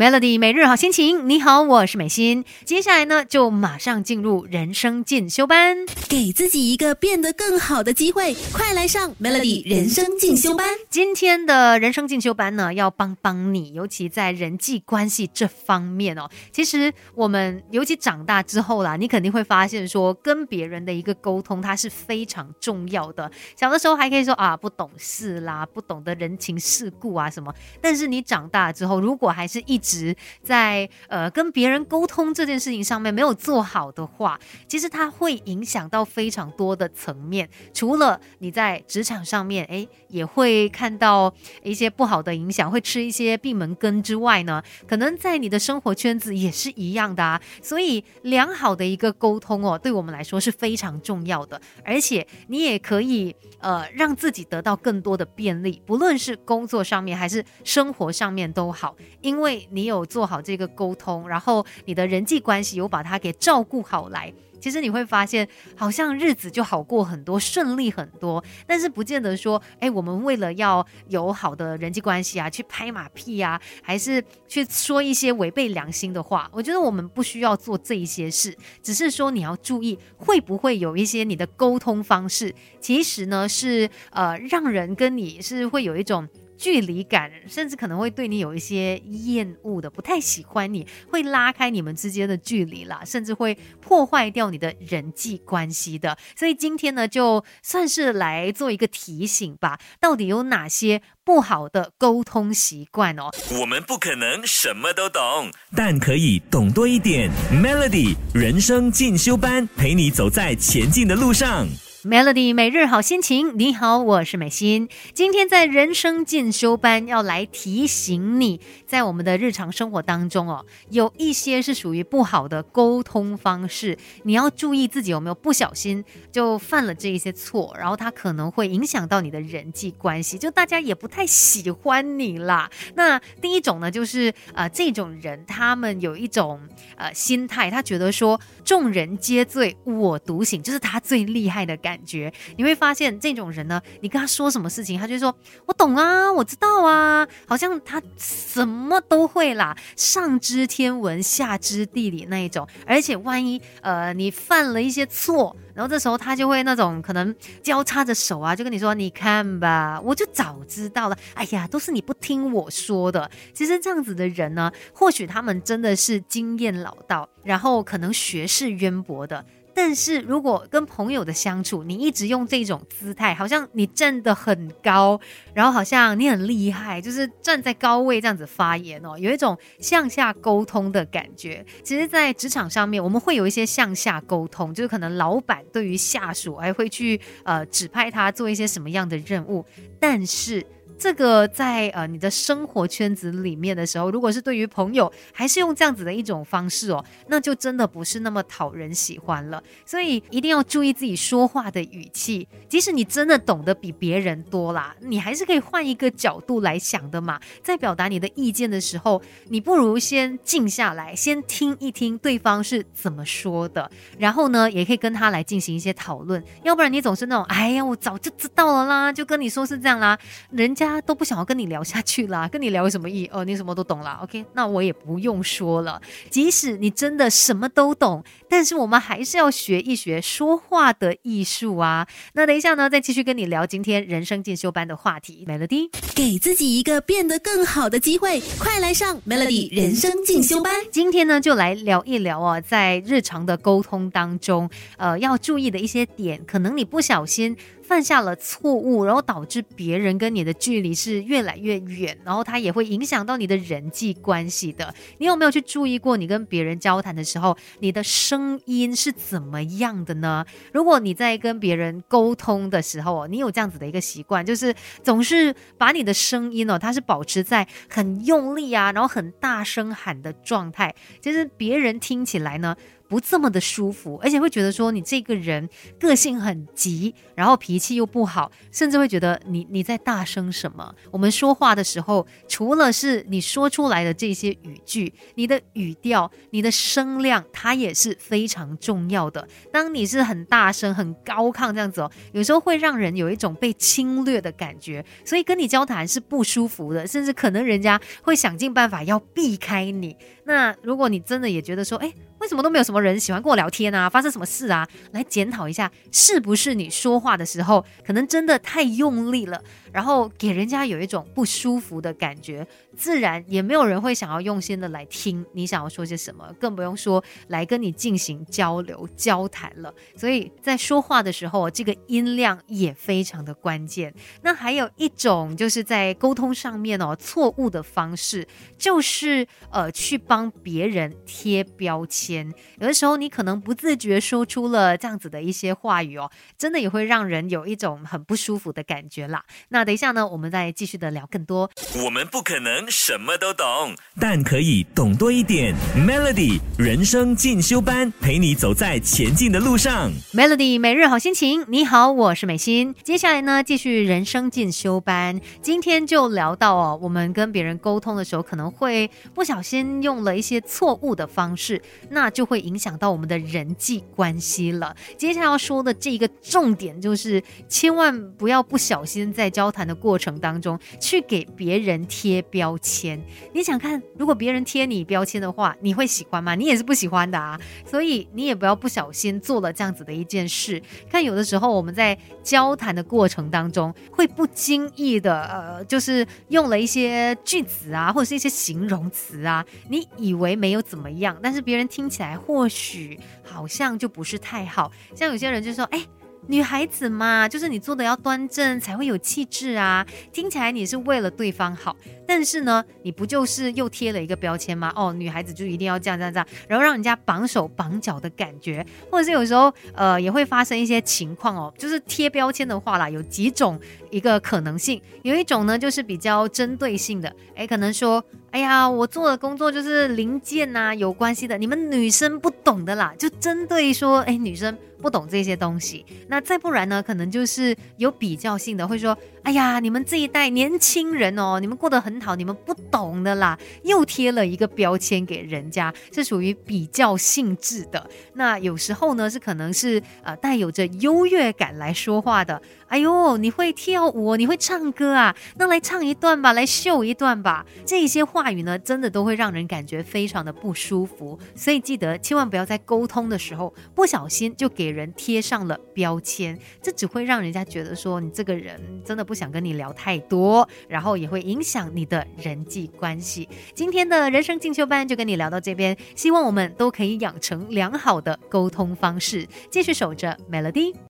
Melody 每日好心情，你好，我是美心。接下来呢，就马上进入人生进修班，给自己一个变得更好的机会，快来上 Melody 人生进修班。今天的人生进修班呢，要帮帮你，尤其在人际关系这方面哦。其实我们尤其长大之后啦，你肯定会发现说，跟别人的一个沟通，它是非常重要的。小的时候还可以说啊，不懂事啦，不懂得人情世故啊什么。但是你长大之后，如果还是一直在呃跟别人沟通这件事情上面没有做好的话，其实它会影响到非常多的层面。除了你在职场上面，哎，也会看到一些不好的影响，会吃一些闭门羹之外呢，可能在你的生活圈子也是一样的啊。所以良好的一个沟通哦，对我们来说是非常重要的。而且你也可以呃让自己得到更多的便利，不论是工作上面还是生活上面都好，因为你有。做好这个沟通，然后你的人际关系有把它给照顾好来，其实你会发现，好像日子就好过很多，顺利很多。但是不见得说，哎，我们为了要有好的人际关系啊，去拍马屁啊，还是去说一些违背良心的话。我觉得我们不需要做这一些事，只是说你要注意，会不会有一些你的沟通方式，其实呢是呃让人跟你是会有一种。距离感，甚至可能会对你有一些厌恶的，不太喜欢你，会拉开你们之间的距离啦，甚至会破坏掉你的人际关系的。所以今天呢，就算是来做一个提醒吧，到底有哪些不好的沟通习惯哦？我们不可能什么都懂，但可以懂多一点。Melody 人生进修班，陪你走在前进的路上。Melody 每日好心情，你好，我是美心。今天在人生进修班要来提醒你，在我们的日常生活当中哦，有一些是属于不好的沟通方式，你要注意自己有没有不小心就犯了这一些错，然后它可能会影响到你的人际关系，就大家也不太喜欢你啦。那第一种呢，就是呃，这种人他们有一种呃心态，他觉得说众人皆醉我独醒，就是他最厉害的感。感觉你会发现这种人呢，你跟他说什么事情，他就说：“我懂啊，我知道啊，好像他什么都会啦，上知天文，下知地理那一种。而且万一呃你犯了一些错，然后这时候他就会那种可能交叉着手啊，就跟你说：你看吧，我就早知道了。哎呀，都是你不听我说的。其实这样子的人呢，或许他们真的是经验老道，然后可能学识渊博的。”但是如果跟朋友的相处，你一直用这种姿态，好像你站得很高，然后好像你很厉害，就是站在高位这样子发言哦，有一种向下沟通的感觉。其实，在职场上面，我们会有一些向下沟通，就是可能老板对于下属还会去呃指派他做一些什么样的任务，但是。这个在呃你的生活圈子里面的时候，如果是对于朋友，还是用这样子的一种方式哦，那就真的不是那么讨人喜欢了。所以一定要注意自己说话的语气，即使你真的懂得比别人多啦，你还是可以换一个角度来想的嘛。在表达你的意见的时候，你不如先静下来，先听一听对方是怎么说的，然后呢，也可以跟他来进行一些讨论。要不然你总是那种，哎呀，我早就知道了啦，就跟你说是这样啦，人家。他都不想要跟你聊下去啦，跟你聊有什么意义？哦，你什么都懂了，OK，那我也不用说了。即使你真的什么都懂，但是我们还是要学一学说话的艺术啊。那等一下呢，再继续跟你聊今天人生进修班的话题。Melody，给自己一个变得更好的机会，快来上 Melody 人生进修班。今天呢，就来聊一聊啊，在日常的沟通当中，呃，要注意的一些点，可能你不小心。犯下了错误，然后导致别人跟你的距离是越来越远，然后它也会影响到你的人际关系的。你有没有去注意过，你跟别人交谈的时候，你的声音是怎么样的呢？如果你在跟别人沟通的时候，你有这样子的一个习惯，就是总是把你的声音哦，它是保持在很用力啊，然后很大声喊的状态，其实别人听起来呢。不这么的舒服，而且会觉得说你这个人个性很急，然后脾气又不好，甚至会觉得你你在大声什么。我们说话的时候，除了是你说出来的这些语句，你的语调、你的声量，它也是非常重要的。当你是很大声、很高亢这样子哦，有时候会让人有一种被侵略的感觉，所以跟你交谈是不舒服的，甚至可能人家会想尽办法要避开你。那如果你真的也觉得说，哎，为什么都没有什么人喜欢跟我聊天啊？发生什么事啊？来检讨一下，是不是你说话的时候可能真的太用力了，然后给人家有一种不舒服的感觉，自然也没有人会想要用心的来听你想要说些什么，更不用说来跟你进行交流交谈了。所以在说话的时候，这个音量也非常的关键。那还有一种就是在沟通上面哦，错误的方式就是呃去帮。别人贴标签，有的时候你可能不自觉说出了这样子的一些话语哦，真的也会让人有一种很不舒服的感觉啦。那等一下呢，我们再继续的聊更多。我们不可能什么都懂，但可以懂多一点。Melody 人生进修班，陪你走在前进的路上。Melody 每日好心情，你好，我是美心。接下来呢，继续人生进修班，今天就聊到哦，我们跟别人沟通的时候，可能会不小心用了。一些错误的方式，那就会影响到我们的人际关系了。接下来要说的这一个重点就是，千万不要不小心在交谈的过程当中去给别人贴标签。你想看，如果别人贴你标签的话，你会喜欢吗？你也是不喜欢的啊。所以你也不要不小心做了这样子的一件事。看有的时候我们在交谈的过程当中，会不经意的呃，就是用了一些句子啊，或者是一些形容词啊，你。以为没有怎么样，但是别人听起来或许好像就不是太好。像有些人就说：“哎。”女孩子嘛，就是你做的要端正才会有气质啊。听起来你是为了对方好，但是呢，你不就是又贴了一个标签吗？哦，女孩子就一定要这样这样这样，然后让人家绑手绑脚的感觉，或者是有时候呃也会发生一些情况哦，就是贴标签的话啦，有几种一个可能性，有一种呢就是比较针对性的，哎，可能说，哎呀，我做的工作就是零件呐有关系的，你们女生不懂的啦，就针对说，哎，女生。不懂这些东西，那再不然呢？可能就是有比较性的，会说：“哎呀，你们这一代年轻人哦，你们过得很好，你们不懂的啦。”又贴了一个标签给人家，是属于比较性质的。那有时候呢，是可能是呃带有着优越感来说话的。哎呦，你会跳舞，你会唱歌啊？那来唱一段吧，来秀一段吧。这些话语呢，真的都会让人感觉非常的不舒服。所以记得千万不要在沟通的时候不小心就给人贴上了标签，这只会让人家觉得说你这个人真的不想跟你聊太多，然后也会影响你的人际关系。今天的人生进修班就跟你聊到这边，希望我们都可以养成良好的沟通方式，继续守着 Melody。